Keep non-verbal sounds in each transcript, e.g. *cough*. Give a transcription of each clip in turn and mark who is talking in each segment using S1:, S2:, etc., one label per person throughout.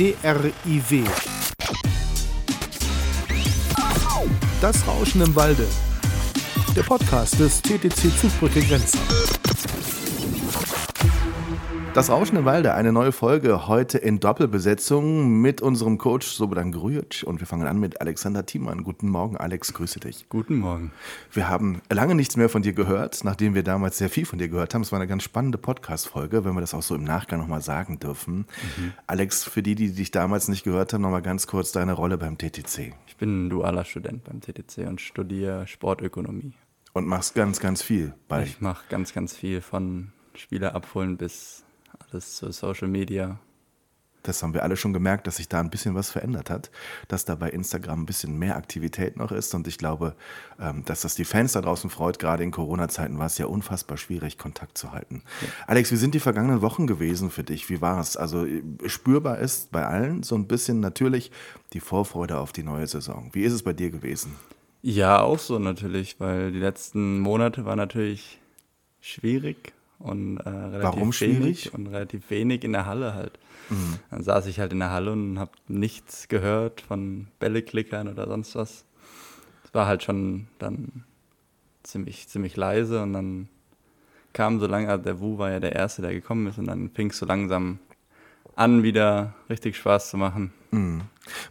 S1: DRIW. Das Rauschen im Walde. Der Podcast des TTC Zugbrücke Grenzen. Das Rauschen im Walde, eine neue Folge heute in Doppelbesetzung mit unserem Coach Sobodan Grujic und wir fangen an mit Alexander Thiemann. Guten Morgen, Alex, grüße dich.
S2: Guten Morgen.
S1: Wir haben lange nichts mehr von dir gehört, nachdem wir damals sehr viel von dir gehört haben. Es war eine ganz spannende Podcast-Folge, wenn wir das auch so im Nachgang nochmal sagen dürfen. Mhm. Alex, für die, die dich damals nicht gehört haben, nochmal ganz kurz deine Rolle beim TTC.
S2: Ich bin ein dualer Student beim TTC und studiere Sportökonomie.
S1: Und machst ganz, ganz viel
S2: bei. Ich mache ganz, ganz viel von Spieler abholen bis alles zu Social Media.
S1: Das haben wir alle schon gemerkt, dass sich da ein bisschen was verändert hat, dass da bei Instagram ein bisschen mehr Aktivität noch ist. Und ich glaube, ähm, dass das die Fans da draußen freut. Gerade in Corona-Zeiten war es ja unfassbar schwierig, Kontakt zu halten. Ja. Alex, wie sind die vergangenen Wochen gewesen für dich? Wie war es? Also spürbar ist bei allen so ein bisschen natürlich die Vorfreude auf die neue Saison. Wie ist es bei dir gewesen?
S2: Ja, auch so natürlich, weil die letzten Monate waren natürlich schwierig und äh, relativ
S1: Warum
S2: schwierig? und relativ wenig in der Halle halt. Mhm. Dann saß ich halt in der Halle und habe nichts gehört von Bälleklickern oder sonst was. Es war halt schon dann ziemlich, ziemlich leise und dann kam so lange, also der Wu war ja der Erste, der gekommen ist und dann fing es so langsam an, wieder richtig Spaß zu machen.
S1: Mhm.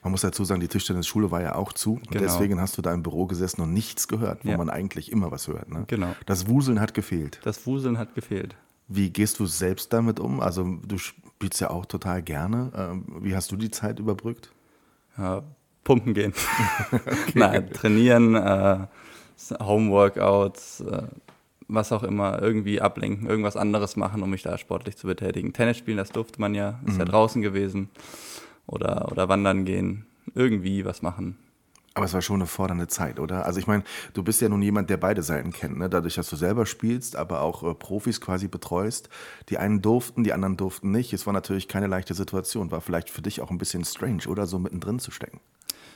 S1: Man muss dazu sagen, die Tischtennisschule war ja auch zu. Und genau. deswegen hast du da im Büro gesessen und nichts gehört, wo ja. man eigentlich immer was hört. Ne?
S2: Genau.
S1: Das Wuseln hat gefehlt.
S2: Das Wuseln hat gefehlt.
S1: Wie gehst du selbst damit um? Also du spielst ja auch total gerne. Ähm, wie hast du die Zeit überbrückt?
S2: Ja, pumpen gehen. *laughs* *laughs* okay. Nein, trainieren, äh, Homeworkouts, äh, was auch immer, irgendwie ablenken, irgendwas anderes machen, um mich da sportlich zu betätigen. Tennis spielen, das durfte man ja, ist mhm. ja draußen gewesen. Oder, oder wandern gehen, irgendwie was machen.
S1: Aber es war schon eine fordernde Zeit, oder? Also ich meine, du bist ja nun jemand, der beide Seiten kennt, ne? dadurch, dass du selber spielst, aber auch äh, Profis quasi betreust. Die einen durften, die anderen durften nicht. Es war natürlich keine leichte Situation. War vielleicht für dich auch ein bisschen strange, oder so mittendrin zu stecken.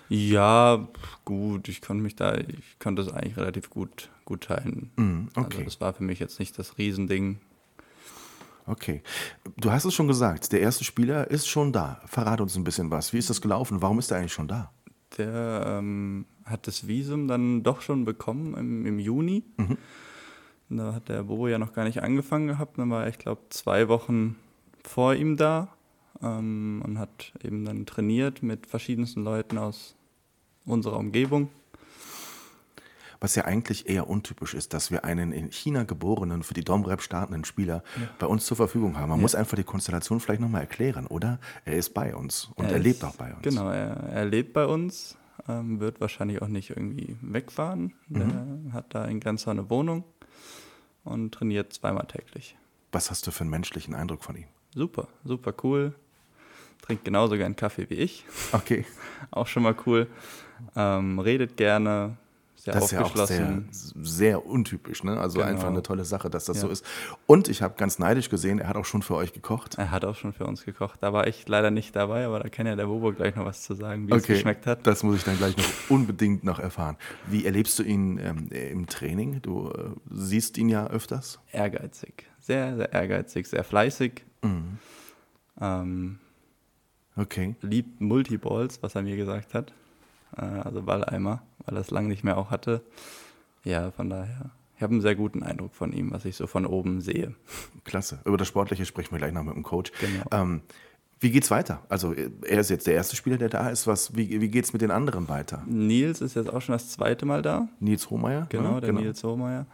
S2: Ja, gut, ich konnte mich da, ich konnte es eigentlich relativ gut, gut teilen.
S1: Mm, okay.
S2: Also das war für mich jetzt nicht das Riesending.
S1: Okay. Du hast es schon gesagt, der erste Spieler ist schon da. Verrate uns ein bisschen was. Wie ist das gelaufen? Warum ist er eigentlich schon da?
S2: Der ähm, hat das Visum dann doch schon bekommen im, im Juni. Mhm. Da hat der Bobo ja noch gar nicht angefangen gehabt. Dann war er, ich glaube, zwei Wochen vor ihm da ähm, und hat eben dann trainiert mit verschiedensten Leuten aus unserer Umgebung.
S1: Was ja eigentlich eher untypisch ist, dass wir einen in China geborenen, für die Domrep startenden Spieler ja. bei uns zur Verfügung haben. Man ja. muss einfach die Konstellation vielleicht nochmal erklären, oder? Er ist bei uns und er, er lebt auch bei uns.
S2: Genau, er, er lebt bei uns, ähm, wird wahrscheinlich auch nicht irgendwie wegfahren. Mhm. Er hat da in Grenzau eine Wohnung und trainiert zweimal täglich.
S1: Was hast du für einen menschlichen Eindruck von ihm?
S2: Super, super cool trinkt genauso gern Kaffee wie ich. *laughs*
S1: Okay.
S2: auch schon mal cool. Ähm, redet gerne, sehr
S1: das
S2: aufgeschlossen.
S1: ist ja auch sehr, sehr untypisch, ne? Also genau. einfach eine tolle Sache, dass das ja. so ist. Und ich habe ganz neidisch gesehen, er hat auch schon für euch gekocht.
S2: Er hat auch schon für uns gekocht. Da war ich leider nicht dabei, aber da kann ja der Bobo gleich noch was zu sagen, wie okay. es geschmeckt hat.
S1: Das muss ich dann gleich noch unbedingt noch erfahren. Wie erlebst du ihn ähm, im Training? Du äh, siehst ihn ja öfters.
S2: Ehrgeizig. Sehr, sehr ehrgeizig, sehr fleißig. Mhm. Ähm,
S1: Okay.
S2: Liebt Multiballs, was er mir gesagt hat. Äh, also Balleimer, weil er es lange nicht mehr auch hatte. Ja, von daher. Ich habe einen sehr guten Eindruck von ihm, was ich so von oben sehe.
S1: Klasse. Über das Sportliche sprechen wir gleich noch mit dem Coach.
S2: Genau.
S1: Ähm, wie geht's weiter? Also er ist jetzt der erste Spieler, der da ist. Was, wie, wie geht's mit den anderen weiter?
S2: Nils ist jetzt auch schon das zweite Mal da.
S1: Nils Hohmeier?
S2: Genau, der genau. Nils Hohmeier.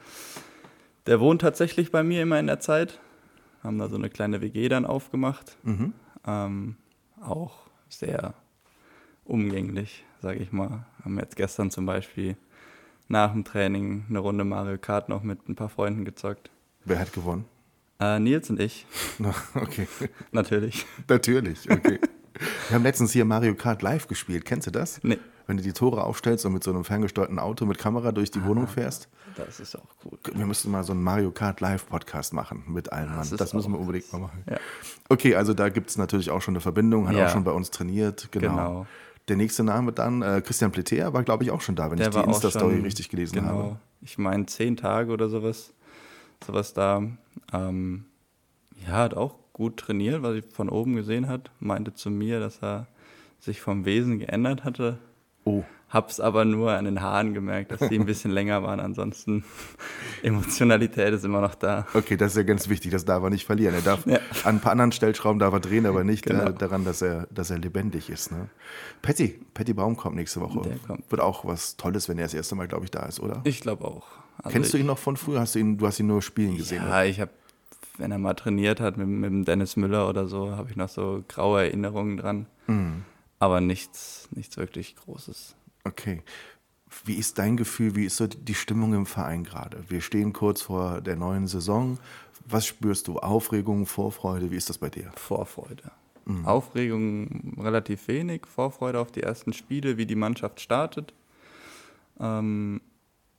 S2: Der wohnt tatsächlich bei mir immer in der Zeit. Haben da so eine kleine WG dann aufgemacht. Mhm. Ähm, auch sehr umgänglich, sage ich mal. Haben jetzt gestern zum Beispiel nach dem Training eine Runde Mario Kart noch mit ein paar Freunden gezockt.
S1: Wer hat gewonnen?
S2: Äh, Nils und ich. *laughs*
S1: okay.
S2: Natürlich.
S1: Natürlich, okay. *laughs* Wir haben letztens hier Mario Kart live gespielt. Kennst du das?
S2: Nee.
S1: Wenn du die Tore aufstellst und mit so einem ferngesteuerten Auto mit Kamera durch die ah, Wohnung fährst.
S2: Das ist auch cool.
S1: Wir müssten mal so einen Mario Kart Live-Podcast machen mit allen Mann. Das, das müssen wir unbedingt mal machen.
S2: Ja.
S1: Okay, also da gibt es natürlich auch schon eine Verbindung, hat ja. auch schon bei uns trainiert. Genau. genau. Der nächste Name dann, äh, Christian Pletea war, glaube ich, auch schon da, wenn Der ich die Insta-Story richtig gelesen
S2: genau.
S1: habe.
S2: Ich meine, zehn Tage oder sowas, sowas da. Ähm, ja, hat auch gut trainiert, was ich von oben gesehen hat. Meinte zu mir, dass er sich vom Wesen geändert hatte.
S1: Oh.
S2: Hab's aber nur an den Haaren gemerkt, dass die ein bisschen *laughs* länger waren. Ansonsten *laughs* Emotionalität ist immer noch da.
S1: Okay, das ist ja ganz wichtig, das darf er nicht verlieren. Er darf
S2: Ja.
S1: an ein paar anderen Stellschrauben darf er drehen, aber nicht
S2: Genau.
S1: äh, daran, dass er, dass er lebendig ist. Ne? Patty, Patty Baum kommt nächste Woche.
S2: Der kommt.
S1: Wird auch was Tolles, wenn er das erste Mal, glaube ich, da ist, oder?
S2: Ich glaube auch. Also
S1: Kennst du ihn noch von früher? Hast du ihn, du hast ihn nur spielen gesehen?
S2: Ja, ich habe, wenn er mal trainiert hat mit, mit Dennis Müller oder so, habe ich noch so graue Erinnerungen dran.
S1: Mhm.
S2: Aber nichts, nichts wirklich Großes.
S1: Okay. Wie ist dein Gefühl, wie ist so die Stimmung im Verein gerade? Wir stehen kurz vor der neuen Saison. Was spürst du? Aufregung, Vorfreude? Wie ist das bei dir?
S2: Vorfreude. Aufregung relativ wenig, Vorfreude auf die ersten Spiele, wie die Mannschaft startet, ähm,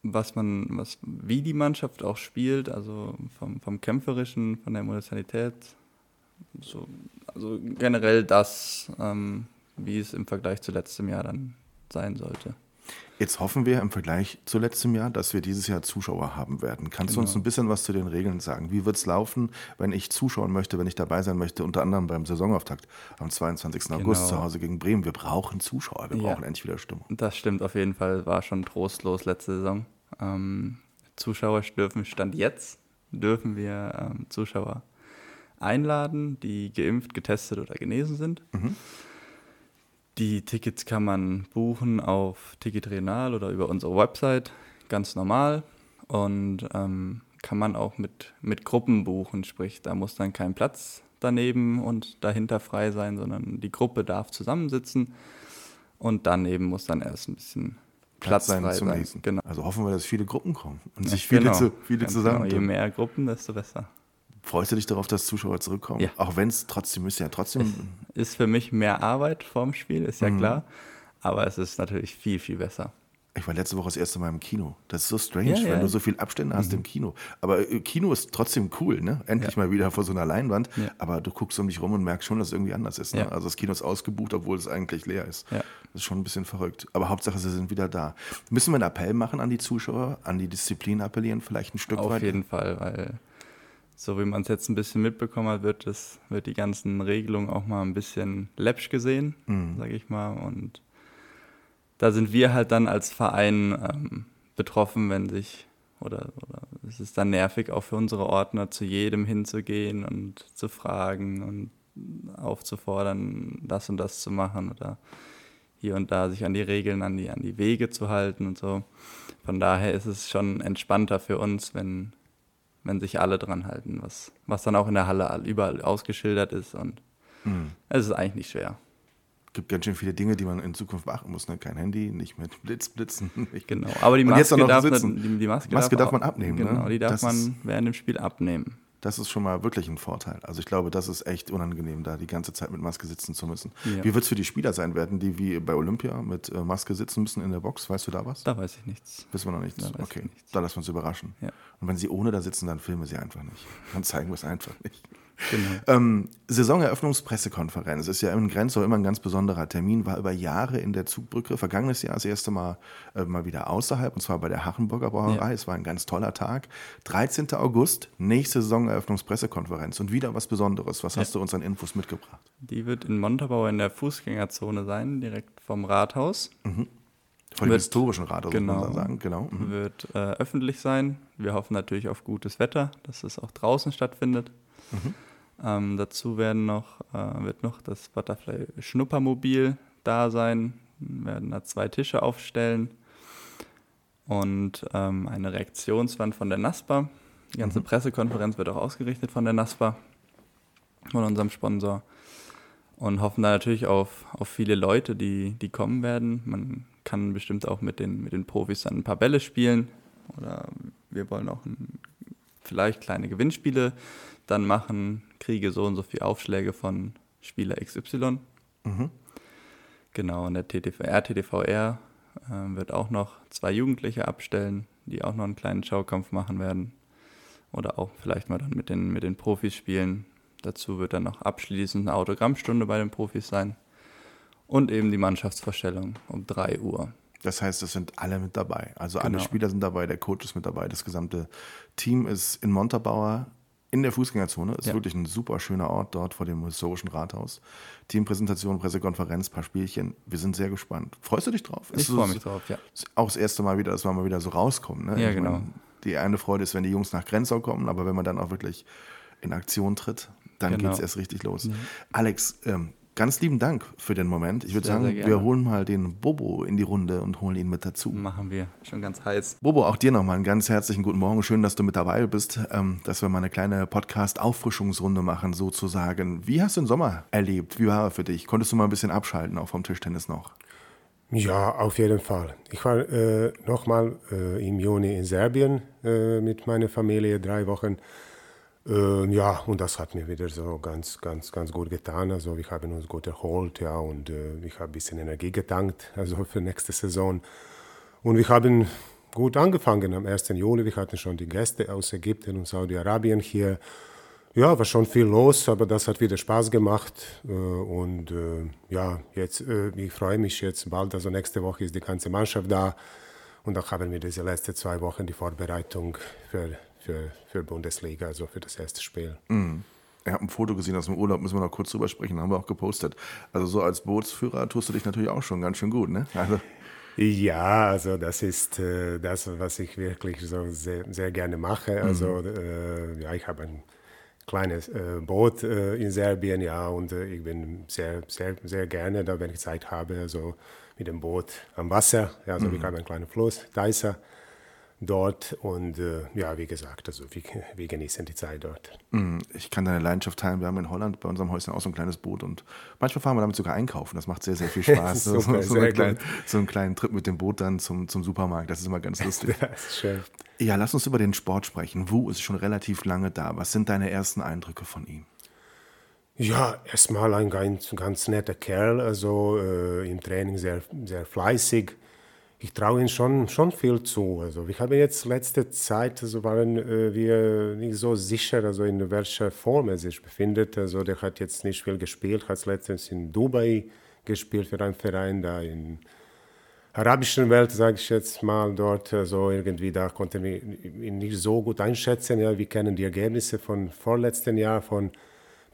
S2: was man, was, wie die Mannschaft auch spielt, also vom, vom Kämpferischen, von der Emotionalität, so, also generell das, ähm, wie es im Vergleich zu letztem Jahr dann sein sollte.
S1: Jetzt hoffen wir im Vergleich zu letztem Jahr, dass wir dieses Jahr Zuschauer haben werden. Kannst du uns
S2: Genau.
S1: ein bisschen was zu den Regeln sagen? Wie wird es laufen, wenn ich zuschauen möchte, wenn ich dabei sein möchte, unter anderem beim Saisonauftakt am 22. August
S2: Genau.
S1: zu Hause gegen Bremen? Wir brauchen Zuschauer, wir
S2: Ja.
S1: brauchen endlich wieder Stimmung.
S2: Das stimmt auf jeden Fall, war schon trostlos letzte Saison. Ähm, Zuschauer dürfen, Stand jetzt, dürfen wir ähm, Zuschauer einladen, die geimpft, getestet oder genesen sind. Die Tickets kann man buchen auf Ticket Renal oder über unsere Website, ganz normal. Und ähm, kann man auch mit, mit Gruppen buchen, sprich, da muss dann kein Platz daneben und dahinter frei sein, sondern die Gruppe darf zusammensitzen und daneben muss dann erst ein bisschen Platz,
S1: sein
S2: frei
S1: zum
S2: sein.
S1: Lesen.
S2: Genau.
S1: Also hoffen wir, dass viele Gruppen kommen und
S2: Ja,
S1: sich viele,
S2: genau.
S1: zu, viele zusammen.
S2: Genau. Je mehr Gruppen, desto besser.
S1: Freust du dich darauf, dass Zuschauer zurückkommen?
S2: Ja.
S1: Auch wenn es trotzdem ist ja trotzdem.
S2: Ist für mich mehr Arbeit vorm Spiel, ist ja
S1: Mhm.
S2: klar. Aber es ist natürlich viel, viel besser.
S1: Ich war letzte Woche das erste Mal im Kino. Das ist so strange,
S2: Ja,
S1: wenn
S2: ja. Mhm.
S1: du so viel Abstände hast im Kino. Aber äh, Kino ist trotzdem cool, ne? Endlich mal wieder vor so einer Leinwand.
S2: Ja.
S1: Aber du guckst um dich rum und merkst schon, dass es irgendwie anders ist. Ne?
S2: Ja.
S1: Also das Kino ist ausgebucht, obwohl es eigentlich leer ist.
S2: Ja.
S1: Das ist schon ein bisschen verrückt. Aber Hauptsache, sie sind wieder da. Müssen wir einen Appell machen an die Zuschauer, an die Disziplin appellieren, vielleicht ein Stück
S2: Auf
S1: weit?
S2: jeden Fall, weil so wie man es jetzt ein bisschen mitbekommen hat, wird, das, wird die ganzen Regelungen auch mal ein bisschen läppsch gesehen,
S1: Mhm.
S2: sage ich mal. Und da sind wir halt dann als Verein ähm, betroffen, wenn sich, oder, oder es ist dann nervig auch für unsere Ordner, zu jedem hinzugehen und zu fragen und aufzufordern, das und das zu machen oder hier und da sich an die Regeln, an die, an die Wege zu halten und so. Von daher ist es schon entspannter für uns, wenn, wenn sich alle dran halten, was, was dann auch in der Halle all- überall ausgeschildert ist und
S1: Mhm.
S2: es ist eigentlich nicht schwer.
S1: gibt ganz schön viele Dinge, die man in Zukunft beachten muss. Ne? Kein Handy, nicht mit Blitz, Blitzen. *laughs*
S2: Genau. Aber die Maske, darf, man, die, die Maske,
S1: Maske darf
S2: auch-
S1: man abnehmen, ne?
S2: Genau, die darf
S1: Das
S2: man während dem Spiel abnehmen.
S1: Das ist schon mal wirklich ein Vorteil. Also ich glaube, das ist echt unangenehm, da die ganze Zeit mit Maske sitzen zu müssen.
S2: Ja.
S1: Wie wird es für die Spieler sein? Werden die wie bei Olympia mit äh, Maske sitzen müssen in der Box? Weißt du da was?
S2: Da weiß ich nichts.
S1: Wissen wir noch nichts.
S2: Da
S1: okay,
S2: nichts.
S1: da lassen wir uns überraschen.
S2: Ja.
S1: Und wenn sie ohne da sitzen, dann filmen wir sie einfach nicht. Dann zeigen wir es einfach nicht.
S2: Genau.
S1: Ähm, Saisoneröffnungspressekonferenz ist ja in Grenzau immer ein ganz besonderer Termin, war über Jahre in der Zugbrücke. Vergangenes Jahr das erste Mal äh, mal wieder außerhalb, und zwar bei der Hachenburger Brauerei.
S2: Ja.
S1: Es war ein ganz toller Tag. 13. August, nächste Saisoneröffnungspressekonferenz und wieder was Besonderes. Was hast du uns an Infos mitgebracht?
S2: Die wird in Montabaur in der Fußgängerzone sein, direkt vom Rathaus.
S1: Von dem
S2: Wird-
S1: historischen Rathaus, muss
S2: genau.
S1: man sagen. Genau. Mhm.
S2: Wird äh, öffentlich sein. Wir hoffen natürlich auf gutes Wetter, dass es auch draußen stattfindet.
S1: Mhm.
S2: Ähm, dazu werden noch, äh, wird noch das Butterfly Schnuppermobil da sein. Wir werden da zwei Tische aufstellen und ähm, eine Reaktionswand von der NASPA. Die ganze Pressekonferenz wird auch ausgerichtet von der NASPA, von unserem Sponsor. Und hoffen da natürlich auf, auf viele Leute, die, die kommen werden. Man kann bestimmt auch mit den, mit den Profis dann ein paar Bälle spielen. Oder wir wollen auch ein, vielleicht kleine Gewinnspiele dann machen. Kriege so und so viele Aufschläge von Spieler XY.
S1: Mhm.
S2: Genau, und der TTV, RTTVR äh, wird auch noch zwei Jugendliche abstellen, die auch noch einen kleinen Schaukampf machen werden. Oder auch vielleicht mal dann mit den, mit den Profis spielen. Dazu wird dann noch abschließend eine Autogrammstunde bei den Profis sein. Und eben die Mannschaftsvorstellung um 3 Uhr.
S1: Das heißt, es sind alle mit dabei. Also alle
S2: Genau.
S1: Spieler sind dabei, der Coach ist mit dabei, das gesamte Team ist in Montabaur. In der Fußgängerzone. Ist
S2: Ja.
S1: wirklich ein super schöner Ort dort vor dem historischen Rathaus. Teampräsentation, Pressekonferenz, paar Spielchen. Wir sind sehr gespannt. Freust du dich drauf?
S2: Ich freue mich drauf, ja.
S1: Auch das erste Mal wieder, dass wir mal wieder so rauskommen. Ne?
S2: Ja,
S1: Ich
S2: genau.
S1: meine, die eine Freude ist, wenn die Jungs nach Grenzau kommen, aber wenn man dann auch wirklich in Aktion tritt, dann
S2: Genau.
S1: geht es erst richtig los. Alex, ähm, ganz lieben Dank für den Moment. Ich würde sagen,
S2: sehr
S1: wir holen mal den Bobo in die Runde und holen ihn mit dazu.
S2: Machen wir. Schon ganz heiß.
S1: Bobo, auch dir nochmal einen ganz herzlichen guten Morgen. Schön, dass du mit dabei bist, ähm, dass wir mal eine kleine Podcast-Auffrischungsrunde machen, sozusagen. Wie hast du den Sommer erlebt? Wie war er für dich? Konntest du mal ein bisschen abschalten, auch vom Tischtennis noch?
S3: Ja, auf jeden Fall. Ich war äh, nochmal äh, im Juni in Serbien äh, mit meiner Familie, drei Wochen. Äh, ja, und das hat mir wieder so ganz, ganz, ganz gut getan. Also wir haben uns gut erholt, ja, und äh, ich habe ein bisschen Energie getankt, *laughs* also für nächste Saison. Und wir haben gut angefangen am 1. Juli. Wir hatten schon die Gäste aus Ägypten und Saudi-Arabien hier. Ja, war schon viel los, aber das hat wieder Spaß gemacht. Äh, Und äh, ja, jetzt, äh, ich freue mich jetzt bald. Also nächste Woche ist die ganze Mannschaft da. Und dann haben wir diese letzten zwei Wochen die Vorbereitung für, für, für Bundesliga, also für das erste Spiel.
S1: Ich habe ein Foto gesehen aus dem Urlaub, müssen wir noch kurz drüber sprechen, haben wir auch gepostet. Also so als Bootsführer tust du dich natürlich auch schon ganz schön gut, ne? Also,
S3: Ja, also das ist äh, das, was ich wirklich so sehr, sehr gerne mache. Also äh, ja, ich habe ein kleines äh, Boot äh, in Serbien, ja, und äh, ich bin sehr, sehr, sehr gerne da, wenn ich Zeit habe, also mit dem Boot am Wasser. Ja, also wir haben einen kleinen Fluss, Deisa, dort und äh, ja, wie gesagt, also wir, wir genießen die Zeit dort.
S1: mh, ich kann deine Leidenschaft teilen. Wir haben in Holland bei unserem Häuschen auch so ein kleines Boot und manchmal fahren wir damit sogar einkaufen. Das macht sehr, sehr viel *laughs* Spaß. so,
S3: Super,
S1: so,
S3: sehr
S1: einen kleinen, so einen kleinen Trip mit dem Boot dann zum, zum Supermarkt. Das ist immer ganz lustig. *laughs*
S3: Das ist schön.
S1: Ja, lass uns über den Sport sprechen. Wu ist schon relativ lange da. Was sind deine ersten Eindrücke von ihm?
S3: Ja, erstmal ein ganz, ganz netter Kerl, also äh, im Training sehr, sehr fleißig. Ich traue ihm schon, schon viel zu. Also wir haben jetzt letzte Zeit, also waren äh, wir nicht so sicher, also in welcher Form er sich befindet. Also der hat jetzt nicht viel gespielt, hat letztens in Dubai gespielt für einen Verein da in arabischen Welt, sage ich jetzt mal, dort, also irgendwie, da konnten wir ihn nicht so gut einschätzen. Ja, wir kennen die Ergebnisse von vorletzten Jahr, von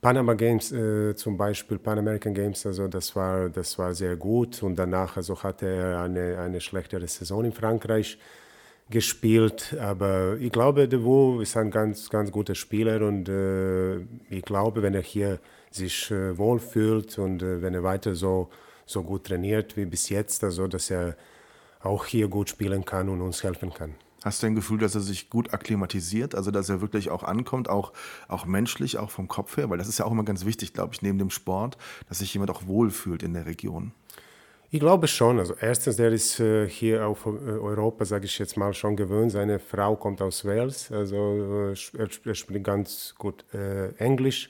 S3: Panama Games äh, zum Beispiel, Pan American Games, also das war, das war sehr gut. Und danach also hatte er eine, eine schlechtere Saison in Frankreich gespielt. Aber ich glaube, De Wu ist ein ganz, ganz guter Spieler und äh, ich glaube, wenn er hier sich äh, wohlfühlt und äh, wenn er weiter so, so gut trainiert wie bis jetzt, also dass er auch hier gut spielen kann und uns helfen kann.
S1: Hast du ein Gefühl, dass er sich gut akklimatisiert, also dass er wirklich auch ankommt, auch, auch menschlich, auch vom Kopf her? Weil das ist ja auch immer ganz wichtig, glaube ich, neben dem Sport, dass sich jemand auch wohlfühlt in der Region.
S3: Ich glaube schon. Also erstens, der ist äh, hier auf äh, Europa, sage ich jetzt mal, schon gewöhnt. Seine Frau kommt aus Wales, also äh, er, er spricht ganz gut Englisch.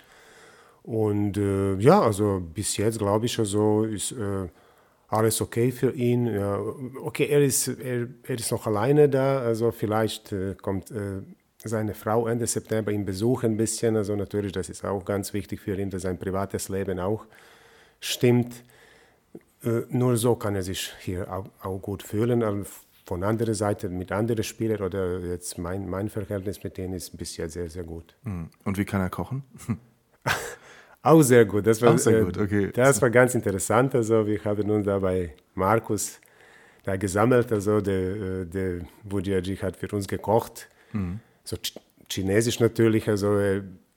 S3: Und ja, also bis jetzt glaube ich, also ist alles okay für ihn. Ja, okay, er ist, er, er ist noch alleine da, also vielleicht äh, kommt äh, seine Frau Ende September ihn besuchen ein bisschen. Also natürlich, das ist auch ganz wichtig für ihn, dass sein privates Leben auch stimmt. Äh, nur so kann er sich hier auch, auch gut fühlen. Aber von anderer Seite mit anderen Spielern oder jetzt mein, mein Verhältnis mit denen ist bis jetzt sehr, sehr gut.
S1: Hm. Und wie kann er kochen? *laughs*
S3: Auch sehr gut. Das war,
S1: Auch sehr
S3: äh,
S1: gut, okay.
S3: Das war ganz interessant. Also wir haben uns da bei Markus da gesammelt. Also der, äh, der Budiaji hat für uns gekocht.
S1: Mhm.
S3: So Ch- chinesisch natürlich. Also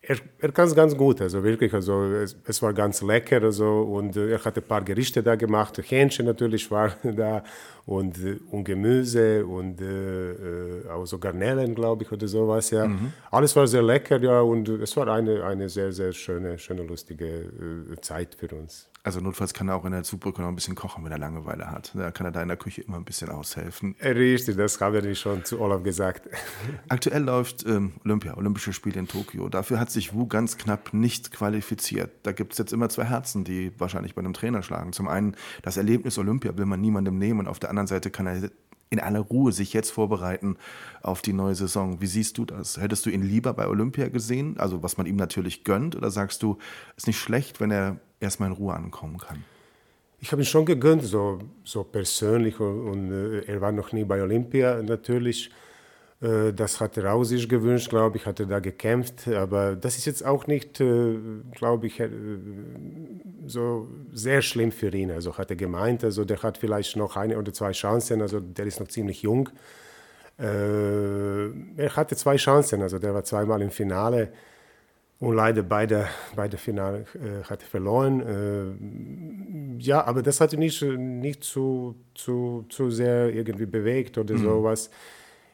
S3: er, er, kann es ganz gut. Also wirklich. Also es, es war ganz lecker. Also und äh, er hat ein paar Gerichte da gemacht. Hähnchen natürlich war *laughs* da und, äh, und Gemüse und äh, äh, auch so Garnelen, glaube ich, oder sowas. Ja.
S1: Mhm.
S3: Alles war sehr lecker, ja. Und es war eine, eine sehr, sehr schöne, schöne lustige Zeit für uns.
S1: Also notfalls kann er auch in der Zugbrücke noch ein bisschen kochen, wenn er Langeweile hat. Da kann er da in der Küche immer ein bisschen aushelfen.
S3: Richtig, das habe ich schon zu Olaf gesagt. *laughs*
S1: Aktuell läuft ähm, Olympia, Olympische Spiele in Tokio. Dafür hat sich Wu ganz knapp nicht qualifiziert. Da gibt es jetzt immer zwei Herzen, die wahrscheinlich bei einem Trainer schlagen. Zum einen, das Erlebnis Olympia will man niemandem nehmen und auf der anderen Seite kann er in aller Ruhe sich jetzt vorbereiten auf die neue Saison. Wie siehst du das? Hättest du ihn lieber bei Olympia gesehen, also was man ihm natürlich gönnt, oder sagst du, ist nicht schlecht, wenn er erstmal in Ruhe ankommen kann?
S3: Ich habe ihn schon gegönnt, so, so persönlich. Und, und äh, er war noch nie bei Olympia natürlich. Äh, das hat er auch sich gewünscht, glaube ich, hat er da gekämpft. Aber das ist jetzt auch nicht, äh, glaube ich, so sehr schlimm für ihn. Also hat er gemeint, also der hat vielleicht noch eine oder zwei Chancen, also der ist noch ziemlich jung. Er hatte zwei Chancen, also der war zweimal im Finale und leider beide, beide Finale äh, hat verloren. Äh, ja, aber das hat ihn nicht, nicht zu, zu, zu sehr irgendwie bewegt oder mhm. sowas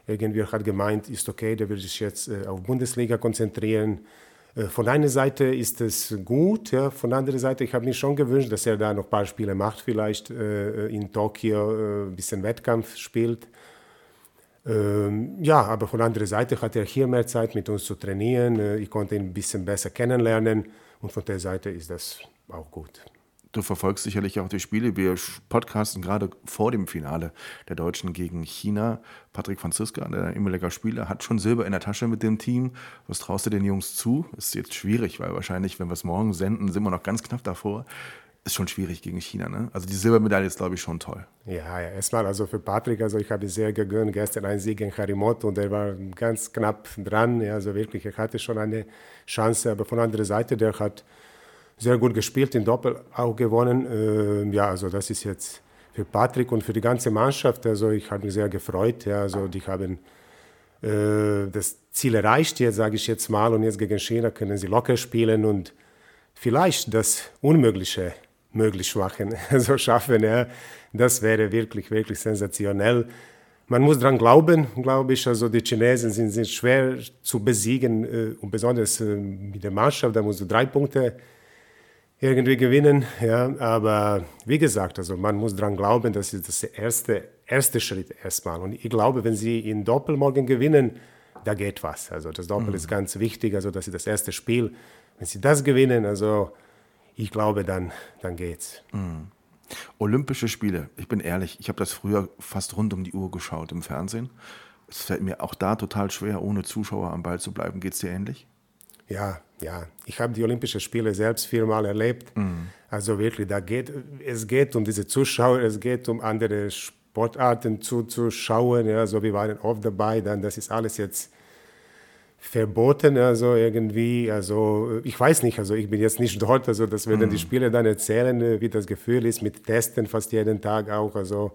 S3: irgendwie hat gemeint, ist okay, der will sich jetzt äh, auf Bundesliga konzentrieren. Äh, von einer Seite ist es gut, ja, von der anderen Seite, ich habe mir schon gewünscht, dass er da noch ein paar Spiele macht, vielleicht äh, in Tokio ein bisschen Wettkampf spielt. Ähm, ja, aber von der anderen Seite hat er hier mehr Zeit mit uns zu trainieren. Ich konnte ihn ein bisschen besser kennenlernen und von der Seite ist das auch gut.
S1: Du verfolgst sicherlich auch die Spiele. Wir podcasten gerade vor dem Finale der Deutschen gegen China. Patrick Franziska, der ehemaliger Spieler, hat schon Silber in der Tasche mit dem Team. Was traust du den Jungs zu? Ist jetzt schwierig, weil wahrscheinlich, wenn wir es morgen senden, sind wir noch ganz knapp davor. Ist schon schwierig gegen China, ne? Also die Silbermedaille ist, glaube ich, schon toll.
S3: Ja, ja erstmal also für Patrick, also ich habe sehr gegönnt, gestern ein Sieg gegen Harimoto und der war ganz knapp dran. Ja, also wirklich, er hatte schon eine Chance, aber von der anderen Seite, der hat sehr gut gespielt, in Doppel auch gewonnen. Äh, ja, also das ist jetzt für Patrick und für die ganze Mannschaft. Also ich habe mich sehr gefreut. Ja, also die haben äh, das Ziel erreicht jetzt, sage ich jetzt mal. Und jetzt gegen China können sie locker spielen und vielleicht das Unmögliche möglich machen, also *laughs* schaffen. Ja. Das wäre wirklich, wirklich sensationell. Man muss daran glauben, glaube ich. Also die Chinesen sind, sind schwer zu besiegen äh, und besonders äh, mit der Mannschaft. Da musst du drei Punkte irgendwie gewinnen. Ja, aber wie gesagt, also man muss daran glauben, das ist das erste, erste Schritt erstmal. Und ich glaube, wenn sie in Doppel morgen gewinnen, da geht was. Also das Doppel mhm. ist ganz wichtig, also das ist das erste Spiel. Wenn sie das gewinnen, also ich glaube, dann, dann geht's.
S1: Mhm. Olympische Spiele, ich bin ehrlich, ich habe das früher fast rund um die Uhr geschaut im Fernsehen. Es fällt mir auch da total schwer, ohne Zuschauer am Ball zu bleiben. Geht es dir ähnlich?
S3: Ja, ja, ich habe die Olympischen Spiele selbst viermal erlebt. Mhm. Also wirklich, da geht, es geht um diese Zuschauer, es geht um andere Sportarten zuzuschauen. Ja, also wir waren oft dabei, dann das ist alles jetzt verboten, also irgendwie, also ich weiß nicht, also ich bin jetzt nicht dort, also das werden mhm. die Spieler dann erzählen, wie das Gefühl ist mit Testen fast jeden Tag auch, also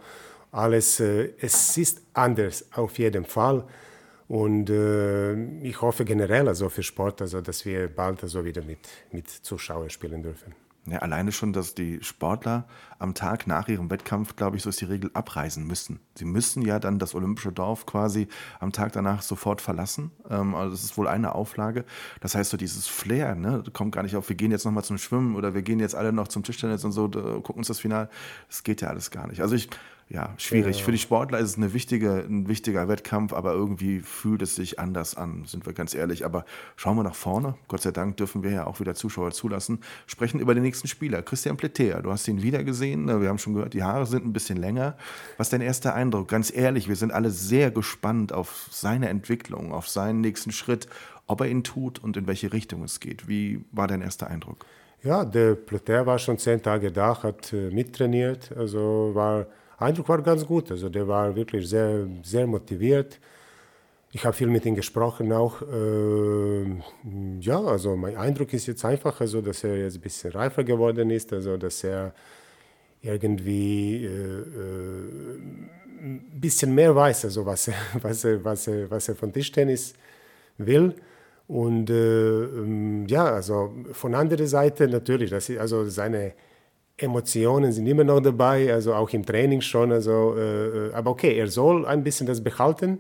S3: alles, äh, es ist anders auf jeden Fall. Und äh, ich hoffe generell also für Sport, also, dass wir bald also wieder mit, mit Zuschauern spielen dürfen.
S1: Ja, alleine schon, dass die Sportler am Tag nach ihrem Wettkampf, glaube ich, so ist die Regel, abreisen müssen. Sie müssen ja dann das olympische Dorf quasi am Tag danach sofort verlassen. Ähm, also das ist wohl eine Auflage. Das heißt, so dieses Flair, ne, kommt gar nicht auf, wir gehen jetzt nochmal zum Schwimmen oder wir gehen jetzt alle noch zum Tischtennis und so, gucken uns das Final. Das geht ja alles gar nicht. Also ich ja, schwierig. Ja. Für die Sportler ist es eine wichtige, ein wichtiger Wettkampf, aber irgendwie fühlt es sich anders an, sind wir ganz ehrlich. Aber schauen wir nach vorne. Gott sei Dank dürfen wir ja auch wieder Zuschauer zulassen. Sprechen über den nächsten Spieler, Christian Pletea. Du hast ihn wieder gesehen. Wir haben schon gehört, die Haare sind ein bisschen länger. Was ist dein erster Eindruck? Ganz ehrlich, wir sind alle sehr gespannt auf seine Entwicklung, auf seinen nächsten Schritt, ob er ihn tut und in welche Richtung es geht. Wie war dein erster Eindruck?
S3: Ja, der Pletea war schon zehn Tage da, hat äh, mittrainiert, also war Eindruck war ganz gut. Also der war wirklich sehr, sehr motiviert. Ich habe viel mit ihm gesprochen auch. Äh, ja, also mein Eindruck ist jetzt einfach, also, dass er jetzt ein bisschen reifer geworden ist, also dass er irgendwie äh, äh, ein bisschen mehr weiß, also was er, *laughs* was er, was er, was er von Tischtennis will. Und äh, ähm, ja, also von anderer Seite natürlich, das ist also seine Emotionen sind immer noch dabei, also auch im Training schon. Also, äh, äh aber okay, er soll ein bisschen das behalten.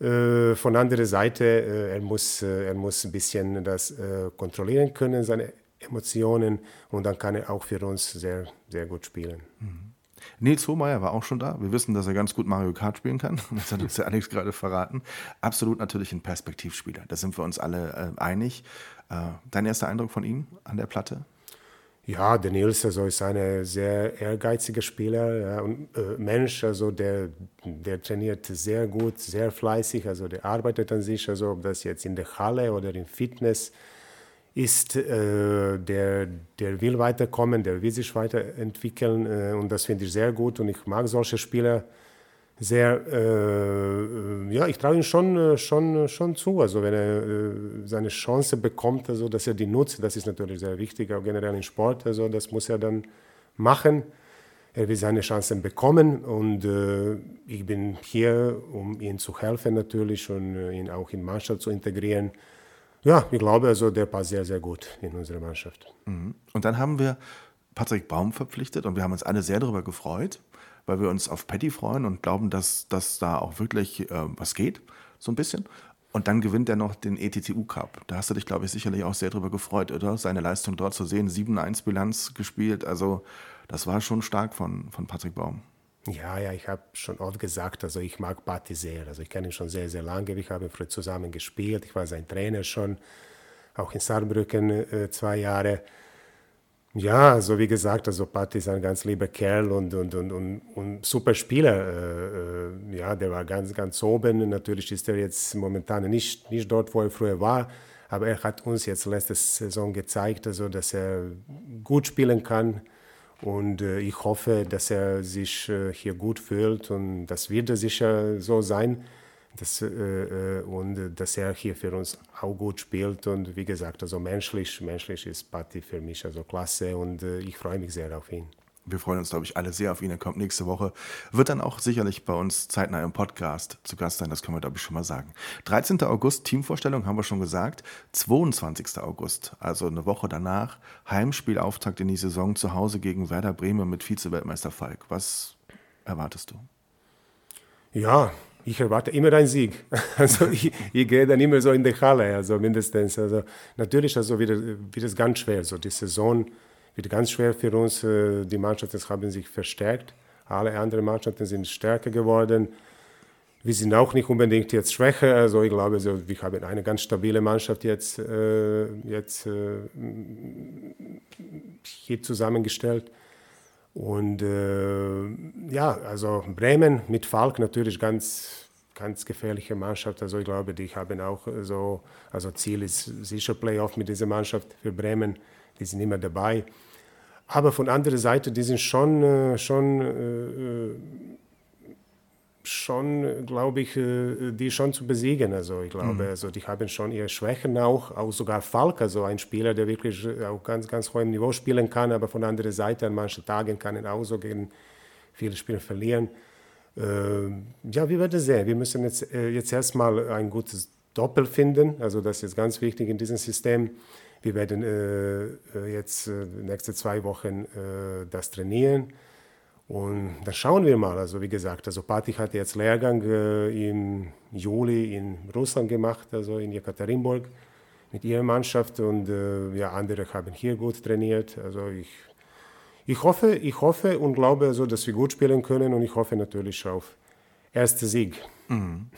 S3: Äh, von anderer Seite, äh, er, muss, äh, er muss ein bisschen das äh, kontrollieren können, seine Emotionen, und dann kann er auch für uns sehr, sehr gut spielen. Mhm.
S1: Nils Hohmeier war auch schon da. Wir wissen, dass er ganz gut Mario Kart spielen kann. *laughs* Das hat uns der Alex gerade verraten. Absolut natürlich ein Perspektivspieler. Da sind wir uns alle einig. dein erster Eindruck von ihm an der Platte?
S3: Ja, der Nils also ist ein sehr ehrgeiziger Spieler ja, und äh, Mensch, also der, der trainiert sehr gut, sehr fleißig, also der arbeitet an sich, also ob das jetzt in der Halle oder im Fitness ist, äh, der, der will weiterkommen, der will sich weiterentwickeln äh, und das finde ich sehr gut und ich mag solche Spieler sehr, äh, ja, ich traue ihm schon, schon, schon zu. Also wenn er äh, seine Chance bekommt, also dass er die nutzt, das ist natürlich sehr wichtig, auch generell im Sport. Also das muss er dann machen. Er will seine Chancen bekommen und äh, ich bin hier, um ihm zu helfen natürlich und äh, ihn auch in Mannschaft zu integrieren. Ja, ich glaube, also der passt sehr, sehr gut in unsere Mannschaft.
S1: Mhm. Und dann haben wir Patrick Baum verpflichtet und wir haben uns alle sehr darüber gefreut weil wir uns auf Patty freuen und glauben, dass, dass da auch wirklich äh, was geht, so ein bisschen. Und dann gewinnt er noch den ETTU Cup. Da hast du dich, glaube ich, sicherlich auch sehr drüber gefreut, oder? Seine Leistung dort zu sehen, 7-1-Bilanz gespielt. Also, das war schon stark von, von Patrick Baum.
S3: Ja, ja, ich habe schon oft gesagt, also ich mag Patti sehr. Also ich kenne ihn schon sehr, sehr lange. Ich habe früher zusammen gespielt. Ich war sein Trainer schon, auch in Saarbrücken äh, zwei Jahre. Ja, also wie gesagt, also Patti ist ein ganz lieber Kerl und, und, und, und, und super Spieler. Äh, äh, ja, der war ganz, ganz oben. Natürlich ist er jetzt momentan nicht, nicht dort, wo er früher war. Aber er hat uns jetzt letzte Saison gezeigt, also, dass er gut spielen kann. Und äh, ich hoffe, dass er sich äh, hier gut fühlt. Und das wird sicher so sein das, äh, äh, und dass er hier für uns auch gut spielt. Und wie gesagt, also menschlich, menschlich ist Patti für mich also klasse und äh, ich freue mich sehr auf ihn.
S1: Wir freuen uns, glaube ich, alle sehr auf ihn. Er kommt nächste Woche. Wird dann auch sicherlich bei uns zeitnah im Podcast zu Gast sein. Das können wir, glaube ich, schon mal sagen. 13. August, Teamvorstellung, haben wir schon gesagt. 22. August, also eine Woche danach, Heimspielauftakt in die Saison zu Hause gegen Werder Bremen mit Vize-Weltmeister Falk. Was erwartest du?
S3: Ja, ich erwarte immer einen Sieg. *laughs* Also ich, ich, gehe dann immer so in die Halle, also mindestens. Also natürlich also wird, wird es ganz schwer. Also die Saison wird ganz schwer für uns. Äh, die Mannschaften haben sich verstärkt. Alle anderen Mannschaften sind stärker geworden. Wir sind auch nicht unbedingt jetzt schwächer. Also ich glaube, also wir haben eine ganz stabile Mannschaft jetzt, äh, jetzt äh, hier zusammengestellt. Und äh, ja, also Bremen mit Falk natürlich ganz, ganz gefährliche Mannschaft. Also ich glaube, die haben auch so, also Ziel ist sicher Playoff mit dieser Mannschaft für Bremen. Die sind immer dabei. Aber von anderer Seite, die sind schon, äh, schon äh, schon, glaube ich, äh, die schon zu besiegen. Also ich glaube, mhm. also die haben schon ihre Schwächen auch, auch sogar Falk, also ein Spieler, der wirklich äh, auf ganz, ganz hohem Niveau spielen kann, aber von der anderen Seite an manchen Tagen kann er auch so gegen viele Spieler verlieren. Äh, ja, wir werden sehen. Wir müssen jetzt, äh, jetzt erstmal ein gutes Doppel finden, also das ist ganz wichtig in diesem System. Wir werden jetzt äh, nächste zwei Wochen das trainieren und dann schauen wir mal. Also wie gesagt, also Pati hat jetzt Lehrgang äh, im Juli in Russland gemacht, also in Jekaterinburg mit ihrer Mannschaft und äh, ja, andere haben hier gut trainiert. Also ich, ich, hoffe, ich hoffe und glaube, also, dass wir gut spielen können und ich hoffe natürlich auf ersten Sieg. Mhm.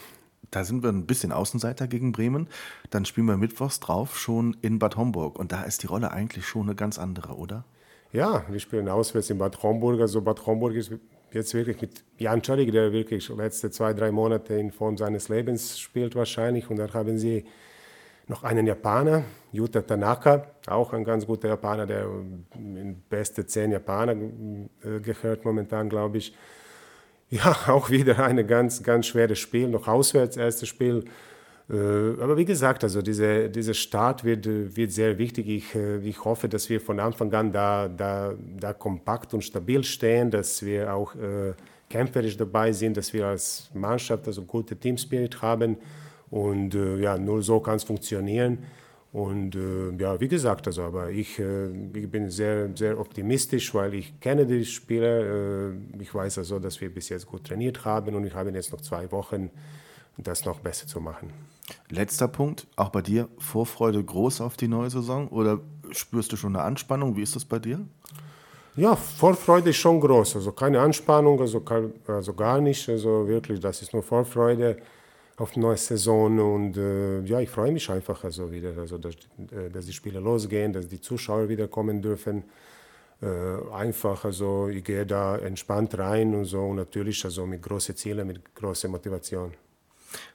S1: Da sind wir ein bisschen Außenseiter gegen Bremen. Dann spielen wir mittwochs drauf schon in Bad Homburg. Und da ist die Rolle eigentlich schon eine ganz andere, oder?
S3: Ja, wir spielen auswärts in Bad Homburg. Also Bad Homburg ist jetzt wirklich mit Jan Czarik, der wirklich letzte zwei, drei Monate in Form seines Lebens spielt wahrscheinlich. Und dann haben sie noch einen Japaner, Yuta Tanaka, auch ein ganz guter Japaner, der in beste zehn Japaner äh, gehört momentan, glaube ich. Ja, *laughs* auch wieder ein ganz, ganz schweres Spiel, noch auswärts, erstes Spiel. Äh, aber wie gesagt, also diese, dieser Start wird, wird sehr wichtig. Ich, äh, ich hoffe, dass wir von Anfang an da, da, da kompakt und stabil stehen, dass wir auch äh, kämpferisch dabei sind, dass wir als Mannschaft also gute Teamspirit haben. Und äh, ja, nur so kann es funktionieren. Und äh, ja, wie gesagt, also, aber ich, äh, ich bin sehr, sehr optimistisch, weil ich kenne die Spieler. ich weiß also, dass wir bis jetzt gut trainiert haben und ich habe jetzt noch zwei Wochen, das noch besser zu machen.
S1: Letzter Punkt, auch bei dir, Vorfreude groß auf die neue Saison oder spürst du schon eine Anspannung? Wie ist das bei dir?
S3: Ja, Vorfreude ist schon groß, also keine Anspannung, also, also gar nicht, also wirklich, das ist nur Vorfreude auf die neue Saison und äh, ja, ich freue mich einfach also wieder, also dass, äh, dass die Spiele losgehen, dass die Zuschauer wieder kommen dürfen. Äh, einfach, also ich gehe da entspannt rein und so und natürlich also mit großen Zielen, mit großer Motivation.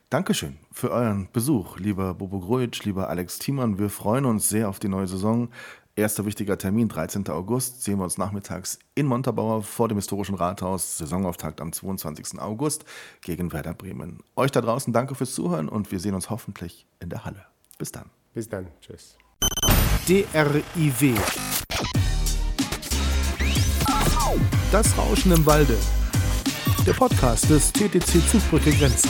S1: Dankeschön für euren Besuch, lieber Bobo Grujic, lieber Alex Thiemann. Wir freuen uns sehr auf die neue Saison. Erster wichtiger Termin, 13. August, sehen wir uns nachmittags in Montabaur vor dem historischen Rathaus. Saisonauftakt am 22. August gegen Werder Bremen. Euch da draußen danke fürs Zuhören und wir sehen uns hoffentlich in der Halle. Bis dann.
S3: Bis dann. Tschüss.
S4: DRIW. Das Rauschen im Walde. Der Podcast des TTC Zugbrücke Grenzen.